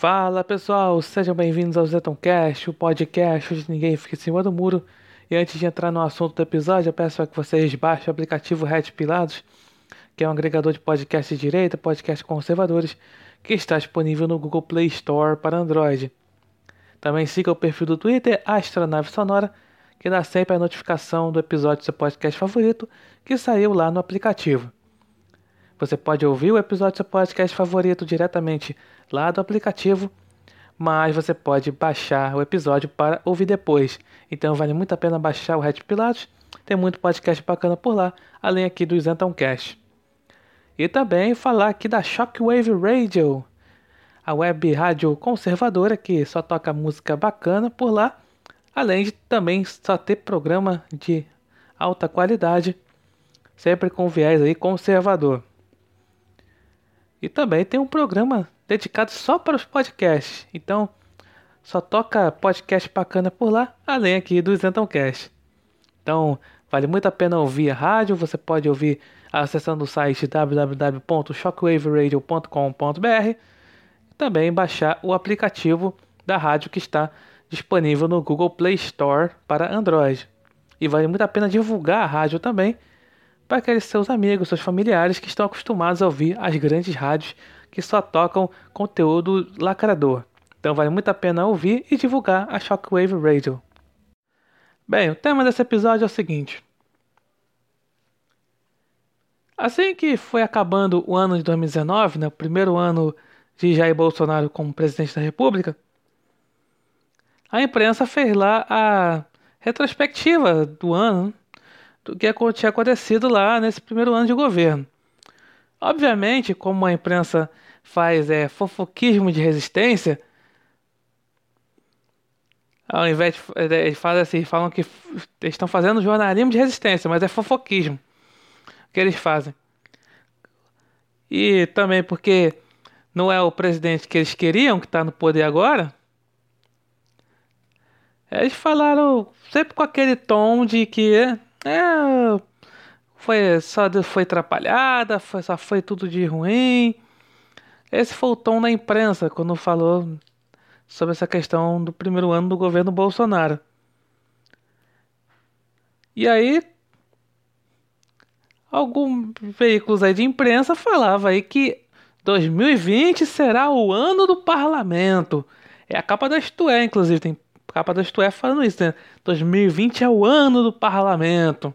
Fala pessoal, sejam bem-vindos ao Zetoncast, o podcast onde ninguém fica em cima do muro. E antes de entrar no assunto do episódio, eu peço que vocês baixem o aplicativo Red Pilados, que é um agregador de podcasts de direita, podcasts conservadores, que está disponível no Google Play Store para Android. Também siga o perfil do Twitter Astronave Sonora, que dá sempre a notificação do episódio do seu podcast favorito que saiu lá no aplicativo. Você pode ouvir o episódio do seu podcast favorito diretamente lá do aplicativo, mas você pode baixar o episódio para ouvir depois. Então vale muito a pena baixar o Red Pilatos. Tem muito podcast bacana por lá, além aqui do Isentoncast. E também falar aqui da Shockwave Radio, a web rádio conservadora que só toca música bacana por lá, além de também só ter programa de alta qualidade, sempre com viés aí conservador. E também tem um programa dedicado só para os podcasts. Então, só toca podcast bacana por lá, além aqui do Isentoncast. Então, vale muito a pena ouvir a rádio. Você pode ouvir acessando o site www.shockwaveradio.com.br e também baixar o aplicativo da rádio que está disponível no Google Play Store para Android. E vale muito a pena divulgar a rádio também para aqueles seus amigos, seus familiares que estão acostumados a ouvir as grandes rádios que só tocam conteúdo lacrador. Então vale muito a pena ouvir e divulgar a Shockwave Radio. Bem, o tema desse episódio é o seguinte. Assim que foi acabando o ano de 2019, né, o primeiro ano de Jair Bolsonaro como presidente da República, a imprensa fez lá a retrospectiva do ano, do que tinha acontecido lá nesse primeiro ano de governo. Obviamente, como a imprensa faz é, fofoquismo de resistência, ao invés de é, eles falam assim, falam que eles estão fazendo jornalismo de resistência, mas é fofoquismo que eles fazem. E também porque não é o presidente que eles queriam que está no poder agora. Eles falaram sempre com aquele tom de que é, foi só foi atrapalhada, foi, só foi tudo de ruim. Esse foi o tom da imprensa quando falou sobre essa questão do primeiro ano do governo Bolsonaro. E aí, alguns veículos aí de imprensa falavam aí que 2020 será o ano do parlamento. É a capa da Isto é, inclusive, tem capa da Isto é falando isso, né? 2020 é o ano do parlamento.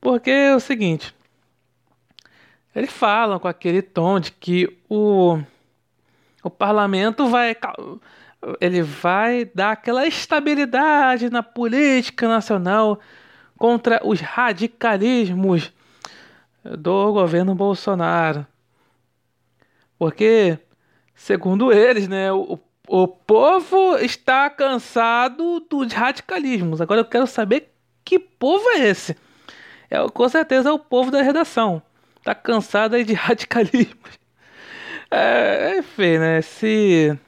Porque é o seguinte, eles falam com aquele tom de que o, o parlamento vai ele vai dar aquela estabilidade na política nacional contra os radicalismos do governo Bolsonaro. Porque, segundo eles, né, o, o povo está cansado dos radicalismos. Agora eu quero saber que povo é esse. É, com certeza é o povo da redação. Está cansado aí de radicalismos. É, enfim, né? Se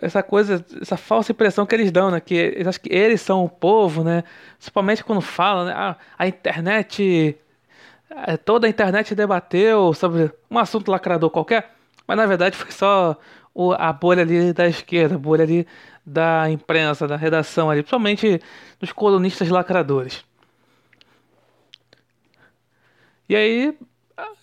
essa coisa, essa falsa impressão que eles dão, né? Que eles acham que eles são o povo, né? Principalmente quando falam, né? Ah, a internet, é, toda a internet debateu sobre um assunto lacrador qualquer. Mas na verdade foi só o, a bolha ali da esquerda, a bolha ali da imprensa, da redação ali, principalmente dos colunistas lacradores. E aí,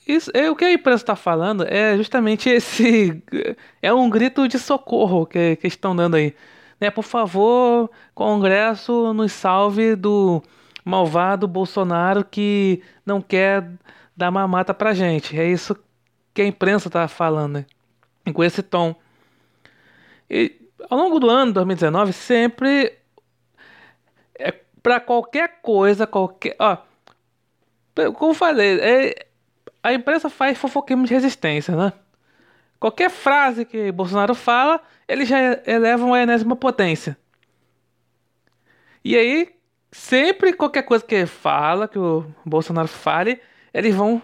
isso, é, o que a imprensa está falando é justamente esse. É um grito de socorro que, que estão dando aí. Né? Por favor, Congresso, nos salve do malvado Bolsonaro que não quer dar mamata pra gente. É isso que a imprensa está falando, né? com esse tom. E ao longo do ano 2019, sempre é para qualquer coisa, qualquer, ó, como falei, é, a imprensa faz fofoquismo de resistência, né? Qualquer frase que Bolsonaro fala, eles já elevam a enésima potência. E aí, sempre qualquer coisa que fala, que o Bolsonaro fale, eles vão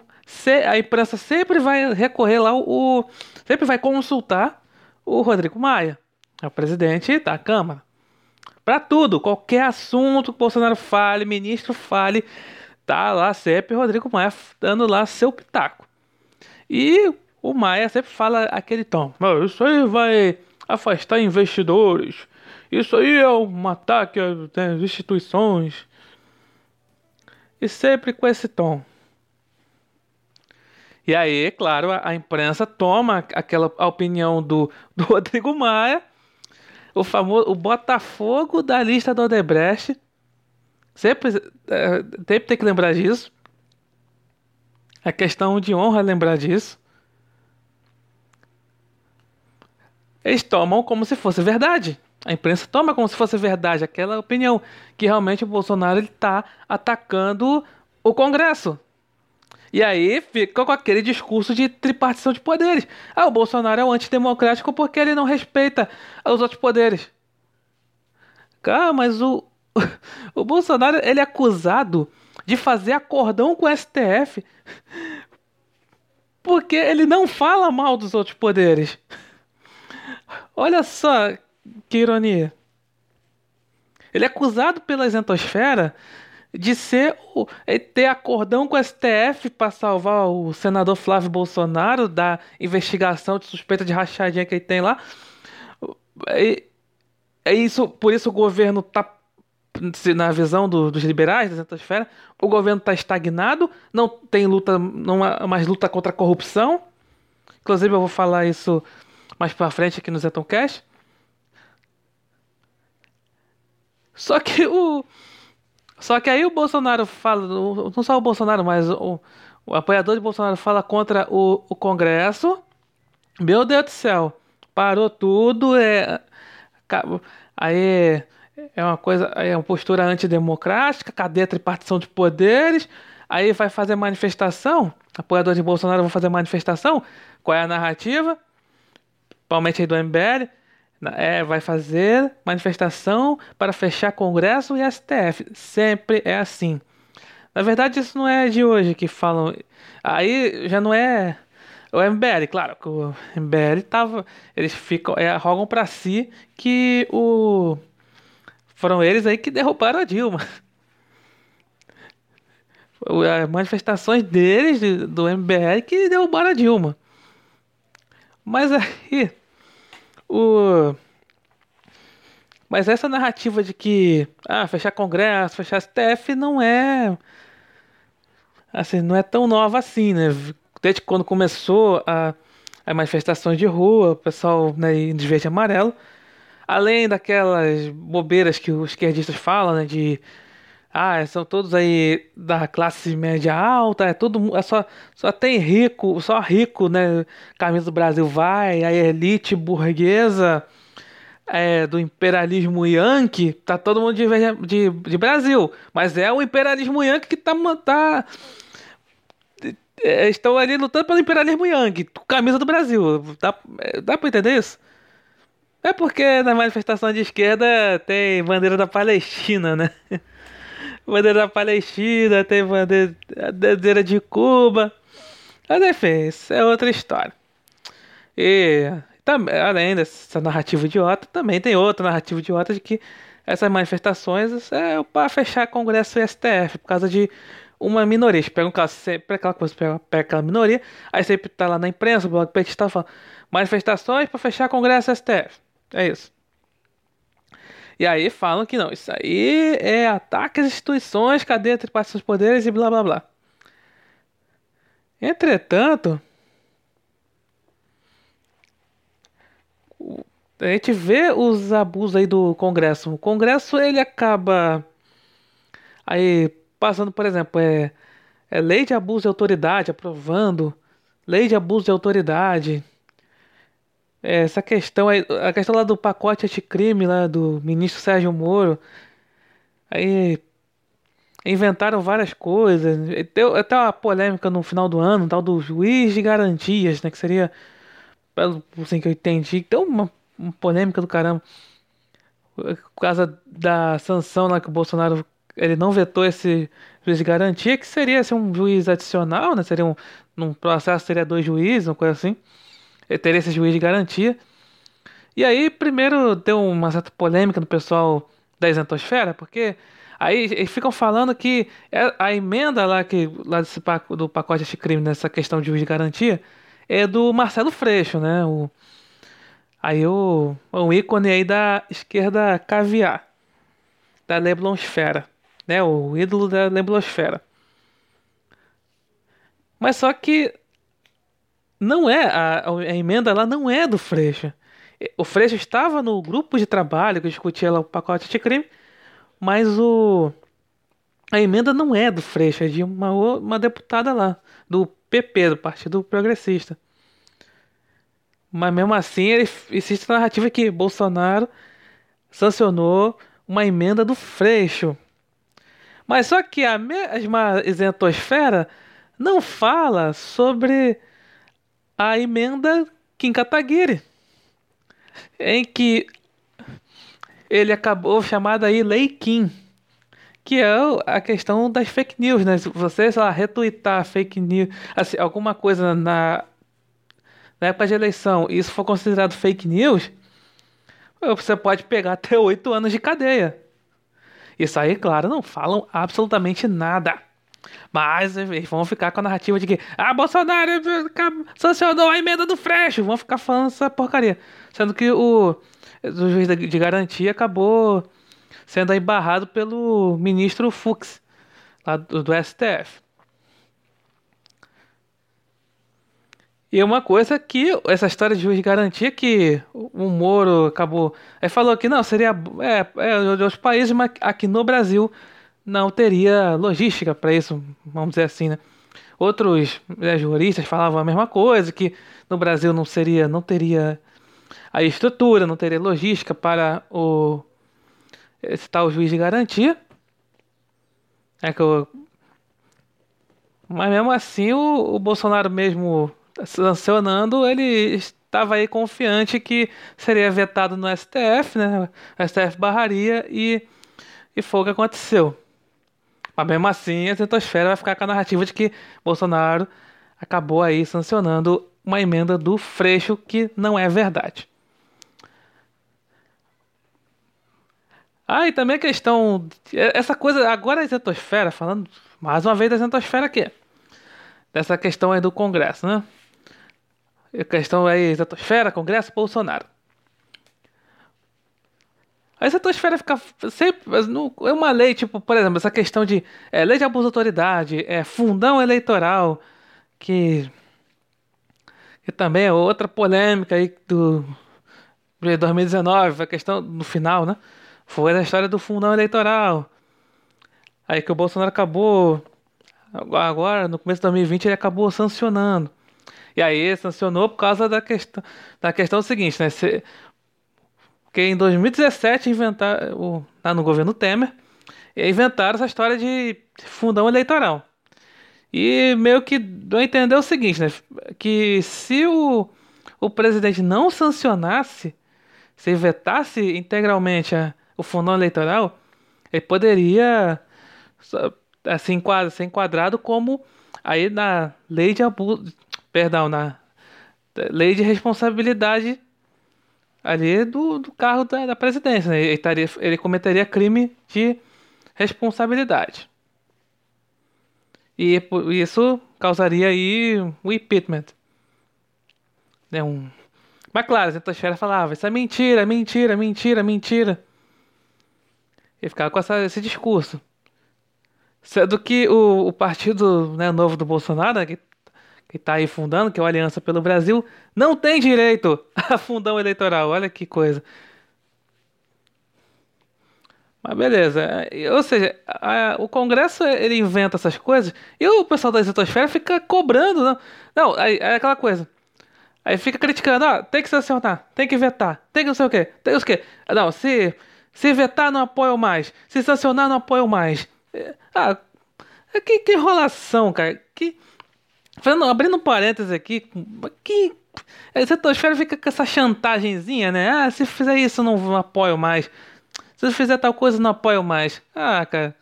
a imprensa sempre vai recorrer lá, o, sempre vai consultar o Rodrigo Maia, é o presidente da Câmara. Para tudo, qualquer assunto que o Bolsonaro fale, ministro fale, tá lá sempre Rodrigo Maia dando lá seu pitaco. E o Maia sempre fala aquele tom. Isso aí vai afastar investidores. Isso aí é um ataque às instituições. E sempre com esse tom. E aí, claro, a, a imprensa toma aquela opinião do, do Rodrigo Maia, o famoso o Botafogo da lista do Odebrecht. Sempre, é, sempre tem que lembrar disso. É questão de honra lembrar disso. Eles tomam como se fosse verdade. A imprensa toma como se fosse verdade aquela opinião que realmente o Bolsonaro está atacando o Congresso. E aí fica com aquele discurso de tripartição de poderes. Ah, o Bolsonaro é o antidemocrático porque ele não respeita os outros poderes. Ah, mas o, o Bolsonaro ele é acusado de fazer acordão com o STF porque ele não fala mal dos outros poderes. Olha só que ironia. Ele é acusado pela isentosfera de ser o, é, ter acordão com o STF para salvar o senador Flávio Bolsonaro da investigação de suspeita de rachadinha que ele tem lá. É isso, por isso o governo está na visão do, dos liberais da isentosfera, o governo está estagnado, não tem luta, não há mais luta contra a corrupção. Inclusive eu vou falar isso mais para frente aqui no Zetoncast. Só que o só que aí o Bolsonaro fala, não só o Bolsonaro, mas o, o apoiador de Bolsonaro fala contra o, o Congresso. Meu Deus do céu, parou tudo, é aí é uma coisa, é uma postura antidemocrática, cadê a tripartição de poderes? Aí vai fazer manifestação, apoiador de Bolsonaro vão fazer manifestação, qual é a narrativa? Principalmente aí do MBL, é, vai fazer manifestação para fechar Congresso e STF. Sempre é assim. Na verdade, isso não é de hoje que falam. Aí já não é o MBL, claro, que o MBL tava. Eles ficam. É, rogam para si que o. Foram eles aí que derrubaram a Dilma. As manifestações deles, do MBL, que derrubaram a Dilma. Mas aí o mas essa narrativa de que ah, fechar Congresso, fechar STF não é assim, não é tão nova assim, né? Desde quando começou a, as manifestações de rua, o pessoal né, de verde e amarelo, além daquelas bobeiras que os esquerdistas falam, né, de ah, são todos aí da classe média alta, é tudo, é só, só tem rico, só rico, né? Camisa do Brasil vai, a elite burguesa é, do imperialismo yankee, tá todo mundo de, de, de Brasil, mas é o imperialismo yankee que tá, tá é, estão ali lutando pelo imperialismo yankee, camisa do Brasil, dá, dá pra entender isso? É porque na manifestação de esquerda tem bandeira da Palestina, né? bandeira da Palestina, tem bandeira, bandeira de Cuba. Mas enfim, isso é outra história. E também, além dessa narrativa idiota, também tem outra narrativa idiota de que essas manifestações é para fechar Congresso e STF, por causa de uma minoria. Pegam um caso, sempre aquela coisa, pega, pega aquela minoria, aí sempre tá lá na imprensa, o blog petista falando manifestações para fechar Congresso e STF. É isso. E aí falam que não, isso aí é ataque às instituições, cadeia entre seus poderes e blá blá blá. Entretanto, a gente vê os abusos aí do Congresso. O Congresso ele acaba aí passando, por exemplo, é, é lei de abuso de autoridade, aprovando lei de abuso de autoridade essa questão aí, a questão lá do pacote anticrime lá do ministro Sérgio Moro, aí inventaram várias coisas, deu até uma polêmica no final do ano, tal do juiz de garantias, né, que seria pelo assim que eu entendi, deu uma, uma polêmica do caramba por causa da sanção lá que o Bolsonaro ele não vetou esse juiz de garantia, que seria assim, um juiz adicional, né? Seria um num processo seria dois juízes, uma coisa assim teria esse juiz de garantia. E aí, primeiro deu uma certa polêmica no pessoal da isentosfera, porque aí eles ficam falando que é a emenda lá, que, lá desse, do pacote de crime, nessa questão de juiz de garantia, é do Marcelo Freixo, né? O, aí o, o ícone aí da esquerda caviar, da Leblonsfera, né? O ídolo da Leblonsfera. Mas só que não é a, a emenda lá não é do Freixo. O Freixo estava no grupo de trabalho que discutia lá o pacote de crime, mas o a emenda não é do Freixo, é de uma, uma deputada lá, do PP, do Partido Progressista. Mas mesmo assim, ele, existe a narrativa que Bolsonaro sancionou uma emenda do Freixo. Mas só que a mesma isentosfera não fala sobre a emenda Kim Kataguiri, em que ele acabou chamada aí Lei Kim, que é a questão das fake news, né? Se você, sei lá, retweetar fake news, assim, alguma coisa na, na época de eleição, e isso for considerado fake news, você pode pegar até oito anos de cadeia. Isso aí, claro, não falam absolutamente nada. Mas eles vão ficar com a narrativa de que ah, Bolsonaro sancionou a emenda do Freixo. Vão ficar falando essa porcaria. Sendo que o, o juiz de garantia acabou sendo embarrado pelo ministro Fux, lá do, do STF. E uma coisa que essa história de juiz de garantia que o Moro acabou. Aí falou que não, seria. É, é de outros países, mas aqui no Brasil não teria logística para isso, vamos dizer assim, né? Outros né, juristas falavam a mesma coisa, que no Brasil não seria, não teria a estrutura, não teria logística para o esse tal juiz de garantia. É que eu, mas mesmo assim o, o Bolsonaro mesmo sancionando, ele estava aí confiante que seria vetado no STF, né? O STF barraria e, e foi o que aconteceu. Mas mesmo assim, a centosfera vai ficar com a narrativa de que Bolsonaro acabou aí sancionando uma emenda do Freixo que não é verdade. Ah, e também a questão. Essa coisa. Agora a isentosfera, falando mais uma vez da isentosfera aqui. Dessa questão aí do Congresso, né? A questão aí, isentosfera, Congresso, Bolsonaro. A estratosfera fica sempre. É uma lei, tipo, por exemplo, essa questão de é, lei de abuso de autoridade, é, fundão eleitoral, que, que também é outra polêmica aí do, de 2019, a questão no final, né? Foi a história do fundão eleitoral. Aí que o Bolsonaro acabou. Agora, no começo de 2020, ele acabou sancionando. E aí sancionou por causa da questão, da questão seguinte, né? Se, porque em 2017 inventaram, tá no governo Temer, inventaram essa história de fundão eleitoral. E meio que deu a entender o seguinte, né? Que se o, o presidente não sancionasse, se vetasse integralmente a, o fundão eleitoral, ele poderia assim, ser enquadrado como aí na lei de abuso, perdão, na lei de responsabilidade ali do, do carro da, da presidência. Né? Ele, ele cometeria crime de responsabilidade. E isso causaria aí o impeachment. Né? Um... Mas claro, a Zetosfera falava, isso é mentira, mentira, mentira, mentira. E ficava com essa, esse discurso. Sendo que o, o partido né, novo do Bolsonaro, né, que que está aí fundando, que é o Aliança pelo Brasil, não tem direito a fundão eleitoral. Olha que coisa. Mas beleza. Ou seja, a, o Congresso ele inventa essas coisas e o pessoal da exotosfera fica cobrando. Não, não aí, é aquela coisa. Aí fica criticando, ah, tem que sancionar, tem que vetar, tem que não sei o quê, tem o quê. Não, se, se vetar não apoio mais, se sancionar não apoio mais. É, ah, que, que enrolação, cara. Que, Fazendo, abrindo um parênteses aqui, que a Zetosfera fica com essa chantagemzinha, né? Ah, se fizer isso, não apoio mais. Se fizer tal coisa, não apoio mais. Ah, cara.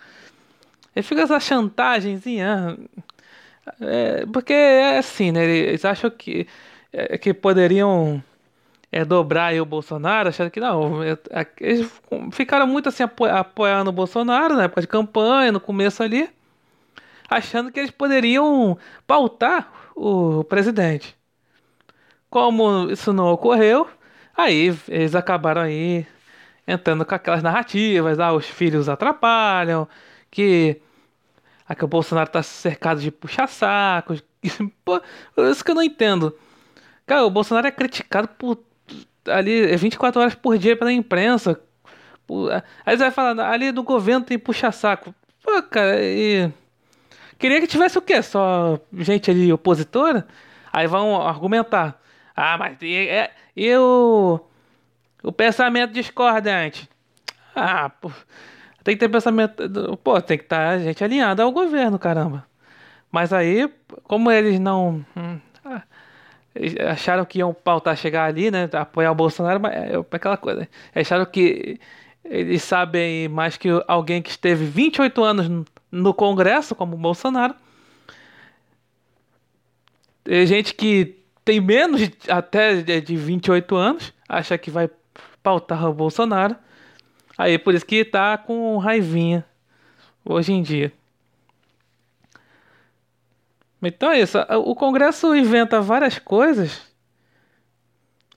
Ele fica essa chantagemzinha. É, porque é assim, né? Eles acham que, é, que poderiam é, dobrar o Bolsonaro, achando que não. É, é, eles ficaram muito assim apoiando o Bolsonaro na época de campanha, no começo ali achando que eles poderiam pautar o presidente. como isso não ocorreu, aí eles acabaram aí entrando com aquelas narrativas, ah, os filhos atrapalham, que, ah, que o Bolsonaro tá cercado de puxa-sacos. Pô, isso que eu não entendo. Cara, o Bolsonaro é criticado por ali 24 horas por dia pela imprensa. Aí você vai falar, ali do governo tem puxa-saco. Pô, cara, e. Queria que tivesse o quê? Só gente ali opositora? Aí vão argumentar. Ah, mas e, e, e o, o pensamento discordante? Ah, pô, tem que ter pensamento. Pô, tem que estar tá gente alinhada ao governo, caramba. Mas aí, como eles não. Hum, ah, acharam que iam pautar chegar ali, né? Apoiar o Bolsonaro, mas é, é aquela coisa. Acharam que eles sabem mais que alguém que esteve 28 anos no Congresso, como o Bolsonaro. Tem gente que tem menos até de 28 anos, acha que vai pautar o Bolsonaro. Aí por isso que tá com raivinha hoje em dia. Então é isso. O Congresso inventa várias coisas.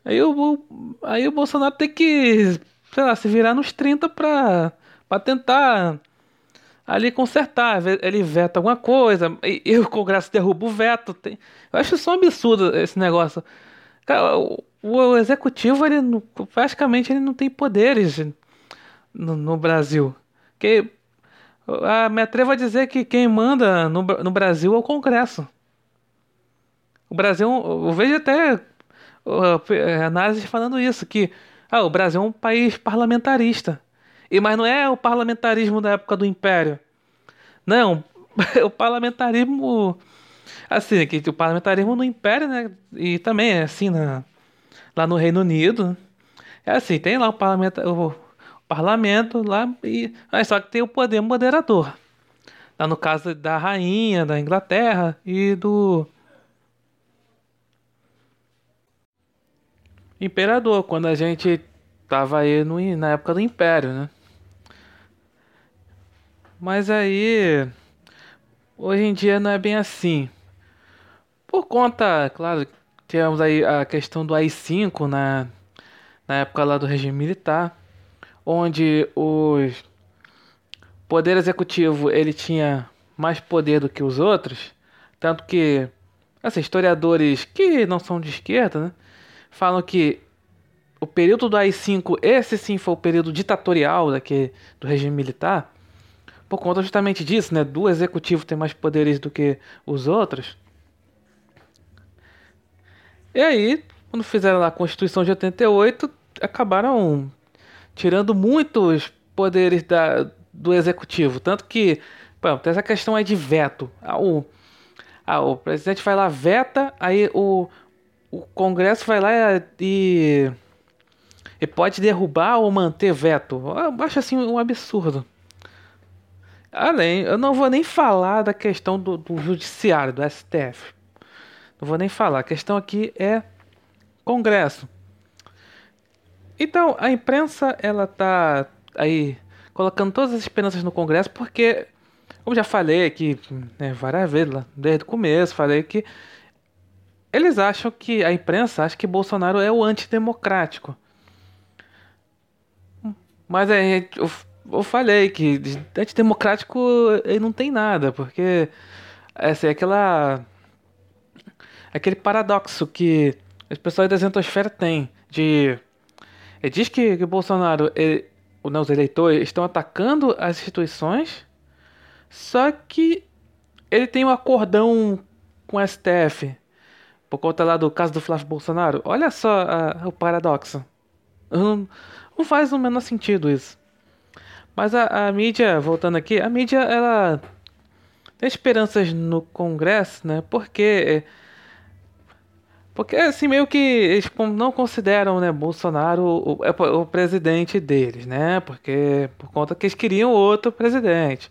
Aí o, aí o Bolsonaro tem que, sei lá, se virar nos 30 pra, pra tentar ali consertar. Ele veta alguma coisa, e, e o Congresso derruba o veto. Tem, eu acho isso um absurdo esse negócio. Cara, o, o executivo, ele praticamente ele não tem poderes no, no Brasil. Que, ah, me atrevo a dizer que quem manda no, no Brasil é o Congresso. O Brasil, eu vejo até uh, análises falando isso, que ah, o Brasil é um país parlamentarista. E mas não é o parlamentarismo da época do Império. Não, o parlamentarismo assim, que o parlamentarismo no Império, né? E também é assim na, lá no Reino Unido. É assim, tem lá o parlamento, o, o parlamento lá e mas só que tem o poder moderador. Lá no caso da rainha da Inglaterra e do imperador, quando a gente tava aí no, na época do Império, né? Mas aí, hoje em dia não é bem assim. Por conta, claro, temos aí a questão do AI-5 na, na época lá do regime militar, onde o poder executivo ele tinha mais poder do que os outros, tanto que assim, historiadores que não são de esquerda, né, falam que o período do AI-5, esse sim foi o período ditatorial daqui, do regime militar, por conta justamente disso, né? Do executivo ter mais poderes do que os outros. E aí, quando fizeram a Constituição de 88, acabaram tirando muitos poderes da, do executivo. Tanto que, tem essa questão aí de veto. Ah, o, ah, o presidente vai lá, veta, aí o, o Congresso vai lá e, e pode derrubar ou manter veto. Eu acho assim um absurdo. Além, eu não vou nem falar da questão do, do judiciário, do STF. Não vou nem falar. A questão aqui é Congresso. Então, a imprensa, ela tá aí colocando todas as esperanças no Congresso, porque, como já falei aqui né, várias vezes, desde o começo, falei que eles acham que, a imprensa acha que Bolsonaro é o antidemocrático. Mas aí, eu falei que antidemocrático ele não tem nada, porque essa é aquela aquele paradoxo que as pessoas da Zentosfera têm de ele diz que, que Bolsonaro ele, os eleitores estão atacando as instituições, só que ele tem um acordão com o STF por conta lá do caso do Flávio Bolsonaro. Olha só a, o paradoxo. Não, não faz o menor sentido isso. Mas a, a mídia, voltando aqui, a mídia ela tem esperanças no Congresso, né? Porque porque assim meio que eles não consideram, né, Bolsonaro o, é o, o presidente deles, né? Porque por conta que eles queriam outro presidente.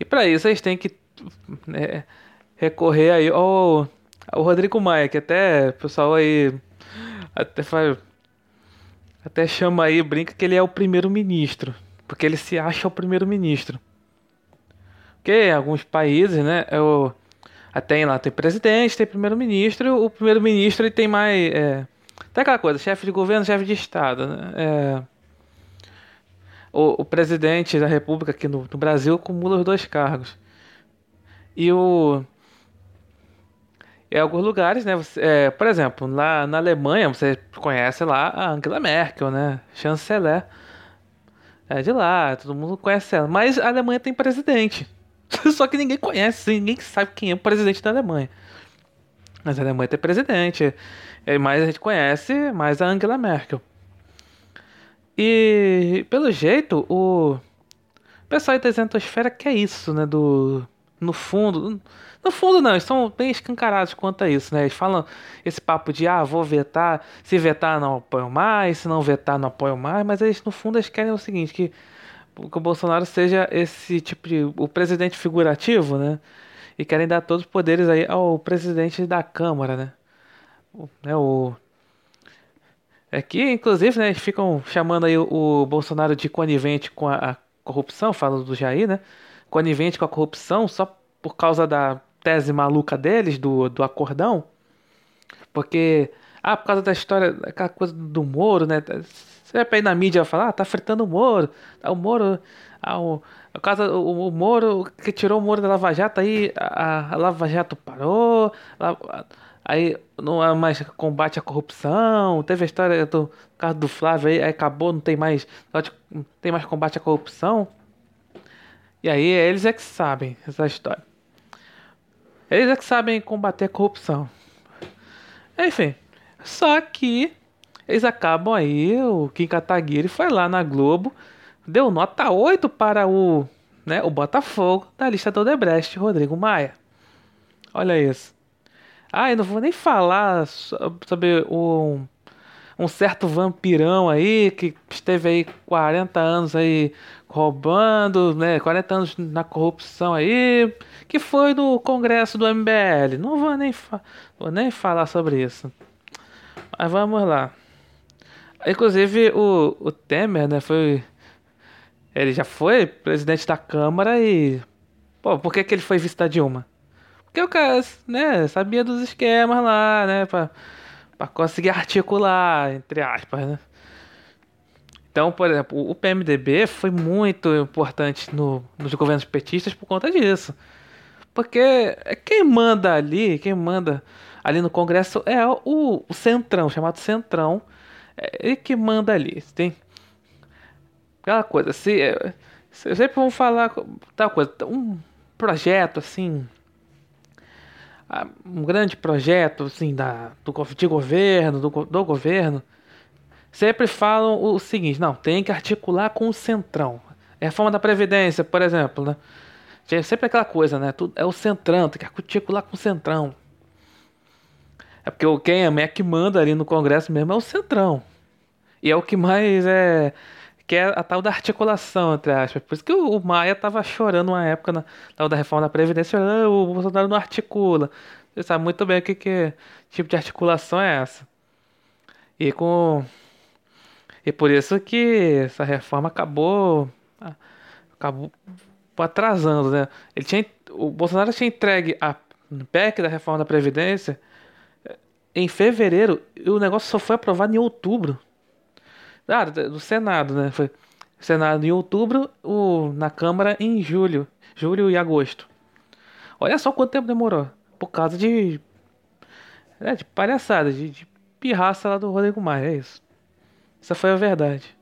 E para isso eles têm que né, recorrer aí ao, ao Rodrigo Maia, que até o pessoal aí até faz até chama aí, brinca que ele é o primeiro-ministro. Porque ele se acha o primeiro-ministro. Porque alguns países, né, é o, Tem lá, tem presidente, tem primeiro-ministro. O primeiro-ministro ele tem mais. É, tem aquela coisa, chefe de governo, chefe de Estado. Né? É, o, o, presidente da República aqui no, no Brasil acumula os dois cargos. E o. Em alguns lugares, né? Você, é, por exemplo, lá na Alemanha, você conhece lá a Angela Merkel, né? Chanceler. É de lá, todo mundo conhece ela. Mas a Alemanha tem presidente. Só que ninguém conhece, ninguém sabe quem é o presidente da Alemanha. Mas a Alemanha tem presidente. É, mais a gente conhece mais a Angela Merkel. E pelo jeito, o pessoal da Isentosfera quer isso, né? Do. No fundo. No fundo, não, eles são bem escancarados quanto a isso, né? Eles falam esse papo de, ah, vou vetar, se vetar não apoio mais, se não vetar não apoio mais, mas eles, no fundo, eles querem o seguinte, que, que o Bolsonaro seja esse tipo de, o presidente figurativo, né? E querem dar todos os poderes aí ao presidente da Câmara, né? O, né, o é que, inclusive, né, eles ficam chamando aí o, o Bolsonaro de conivente com a, a corrupção, falando do Jair, né? Conivente com a corrupção só por causa da tese maluca deles, do, do acordão, porque, ah, por causa da história, aquela coisa do Moro, né? Você vai ir na mídia falar, ah, tá fritando o Moro, ah, o Moro, ah, o, por causa, o, o Moro, que tirou o Moro da Lava Jato, aí a, a Lava Jato parou, aí não há mais combate à corrupção, teve a história do caso do Flávio aí, aí acabou, não tem mais, não tem mais combate à corrupção. E aí eles é que sabem essa história. Eles é que sabem combater a corrupção. Enfim, só que eles acabam aí, o Kim Kataguiri foi lá na Globo, deu nota 8 para o, né, o Botafogo da lista do Odebrecht, Rodrigo Maia. Olha isso. Ah, eu não vou nem falar sobre o um certo vampirão aí que esteve aí 40 anos aí roubando, né, 40 anos na corrupção aí, que foi no congresso do MBL. Não vou nem, vou nem falar sobre isso. Mas vamos lá. Inclusive o, o Temer, né, foi ele já foi presidente da Câmara e pô, por que que ele foi visitar Dilma? Porque o cara, né, sabia dos esquemas lá, né, pra para conseguir articular, entre aspas, né? Então, por exemplo, o PMDB foi muito importante no, nos governos petistas por conta disso. Porque é quem manda ali, quem manda ali no Congresso é o, o Centrão, chamado Centrão. É ele que manda ali. Tem aquela coisa, se, se sempre vamos falar tal coisa, um projeto assim um grande projeto assim da do de governo do, do governo sempre falam o seguinte não tem que articular com o centrão. É a forma da previdência por exemplo né? É sempre aquela coisa né? Tudo, é o centrão tem que articular com o centrão. É porque quem é que manda ali no congresso mesmo é o centrão. E é o que mais é que é a tal da articulação, entre aspas. Por isso que o, Maia tava chorando uma época na tal da reforma da Previdência, ah, o Bolsonaro não articula. Você sabe muito bem o que, que tipo de articulação é essa. E com. E por isso que essa reforma acabou. acabou atrasando, né? Ele tinha, o Bolsonaro tinha entregue a PEC da reforma da Previdência em fevereiro e o negócio só foi aprovado em outubro. Ah, do Senado, né? Foi Senado em outubro, o, na Câmara em julho. Julho e agosto. Olha só quanto tempo demorou. Por causa de. É, de palhaçada, de, de pirraça lá do Rodrigo Maia, é isso. Essa foi a verdade.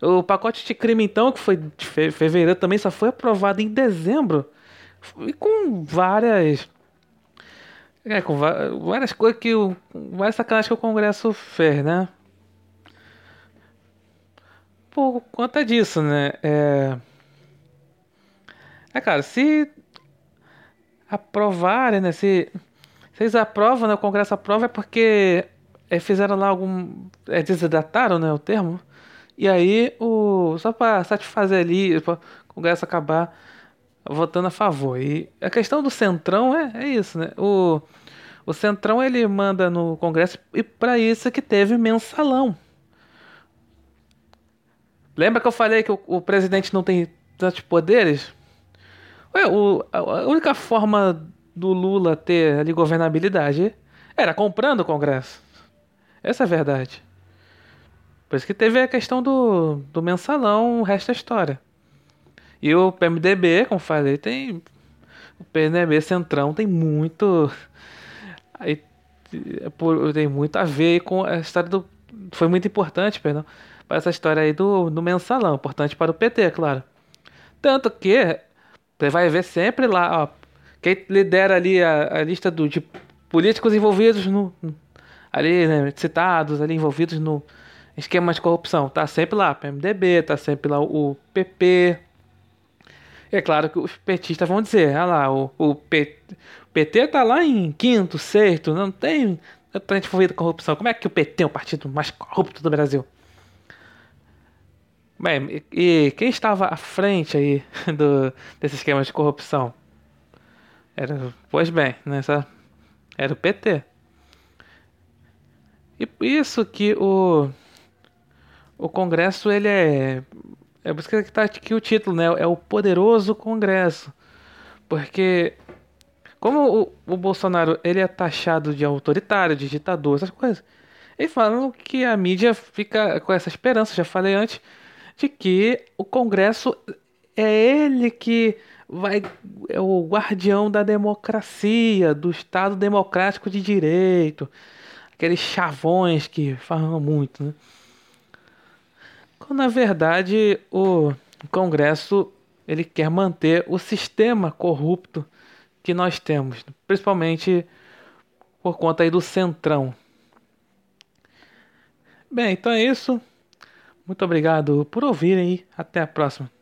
O pacote de crime, então, que foi de fevereiro, também só foi aprovado em dezembro. E com várias. É, com várias coisas que o. Várias sacanagens que o Congresso fez, né? Por conta disso, né? É, é cara, se aprovarem, né? Se, se aprovam, né? O Congresso aprova é porque é, fizeram lá algum. É, desidataram, né? O termo. E aí, o, só para satisfazer ali, para o Congresso acabar votando a favor. E a questão do Centrão é, é isso, né? O, o Centrão ele manda no Congresso e para isso que teve mensalão. Lembra que eu falei que o, o presidente não tem tantos poderes? Ué, o, a, única forma do Lula ter ali governabilidade era comprando o Congresso. Essa é a verdade. Por isso que teve a questão do, do mensalão, o resto da história. E o PMDB, como falei, tem. O PMDB Centrão tem muito. Aí, tem muito a ver com a história do. Foi muito importante, perdão, para essa história aí do, do mensalão. Importante para o PT, claro. Tanto que você vai ver sempre lá, ó, quem lidera ali a, a lista do, de políticos envolvidos no. Ali, né, citados, ali envolvidos no esquema de corrupção. Tá sempre lá, PMDB, tá sempre lá o PP. É claro que os petistas vão dizer, ah lá, o, o PT tá lá em quinto, sexto, não tem tá envolvido com corrupção. Como é que o PT é o partido mais corrupto do Brasil? Bem, e, quem estava à frente aí do, desse esquema de corrupção? Era, pois bem, nessa, era o PT. E isso que o, o Congresso ele é é por isso que está aqui o título, né? É o poderoso Congresso. Porque como o, o Bolsonaro ele é taxado de autoritário, de ditador, essas coisas, eles falam que a mídia fica com essa esperança, já falei antes, de que o Congresso é ele que vai é o guardião da democracia, do Estado democrático de direito, aqueles chavões que falam muito, né? Quando na verdade o Congresso ele quer manter o sistema corrupto que nós temos, principalmente por conta aí do centrão. Bem, então é isso. Muito obrigado por ouvirem e até a próxima.